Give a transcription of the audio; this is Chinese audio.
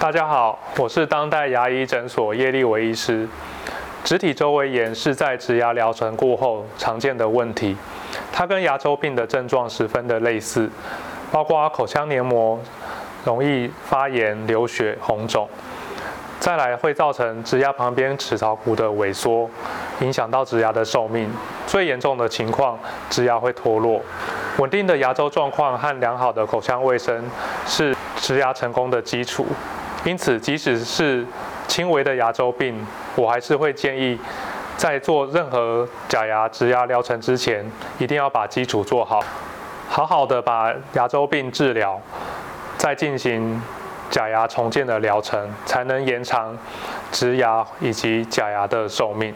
大家好，我是当代牙医诊所叶立维医师。植体周围炎是在植牙疗程过后常见的问题，它跟牙周病的症状十分的类似，包括口腔黏膜容易发炎、流血、红肿，再来会造成植牙旁边齿槽骨的萎缩，影响到植牙的寿命。最严重的情况，植牙会脱落。稳定的牙周状况和良好的口腔卫生是植牙成功的基础。因此，即使是轻微的牙周病，我还是会建议，在做任何假牙植牙疗程之前，一定要把基础做好，好好的把牙周病治疗，再进行假牙重建的疗程，才能延长植牙以及假牙的寿命。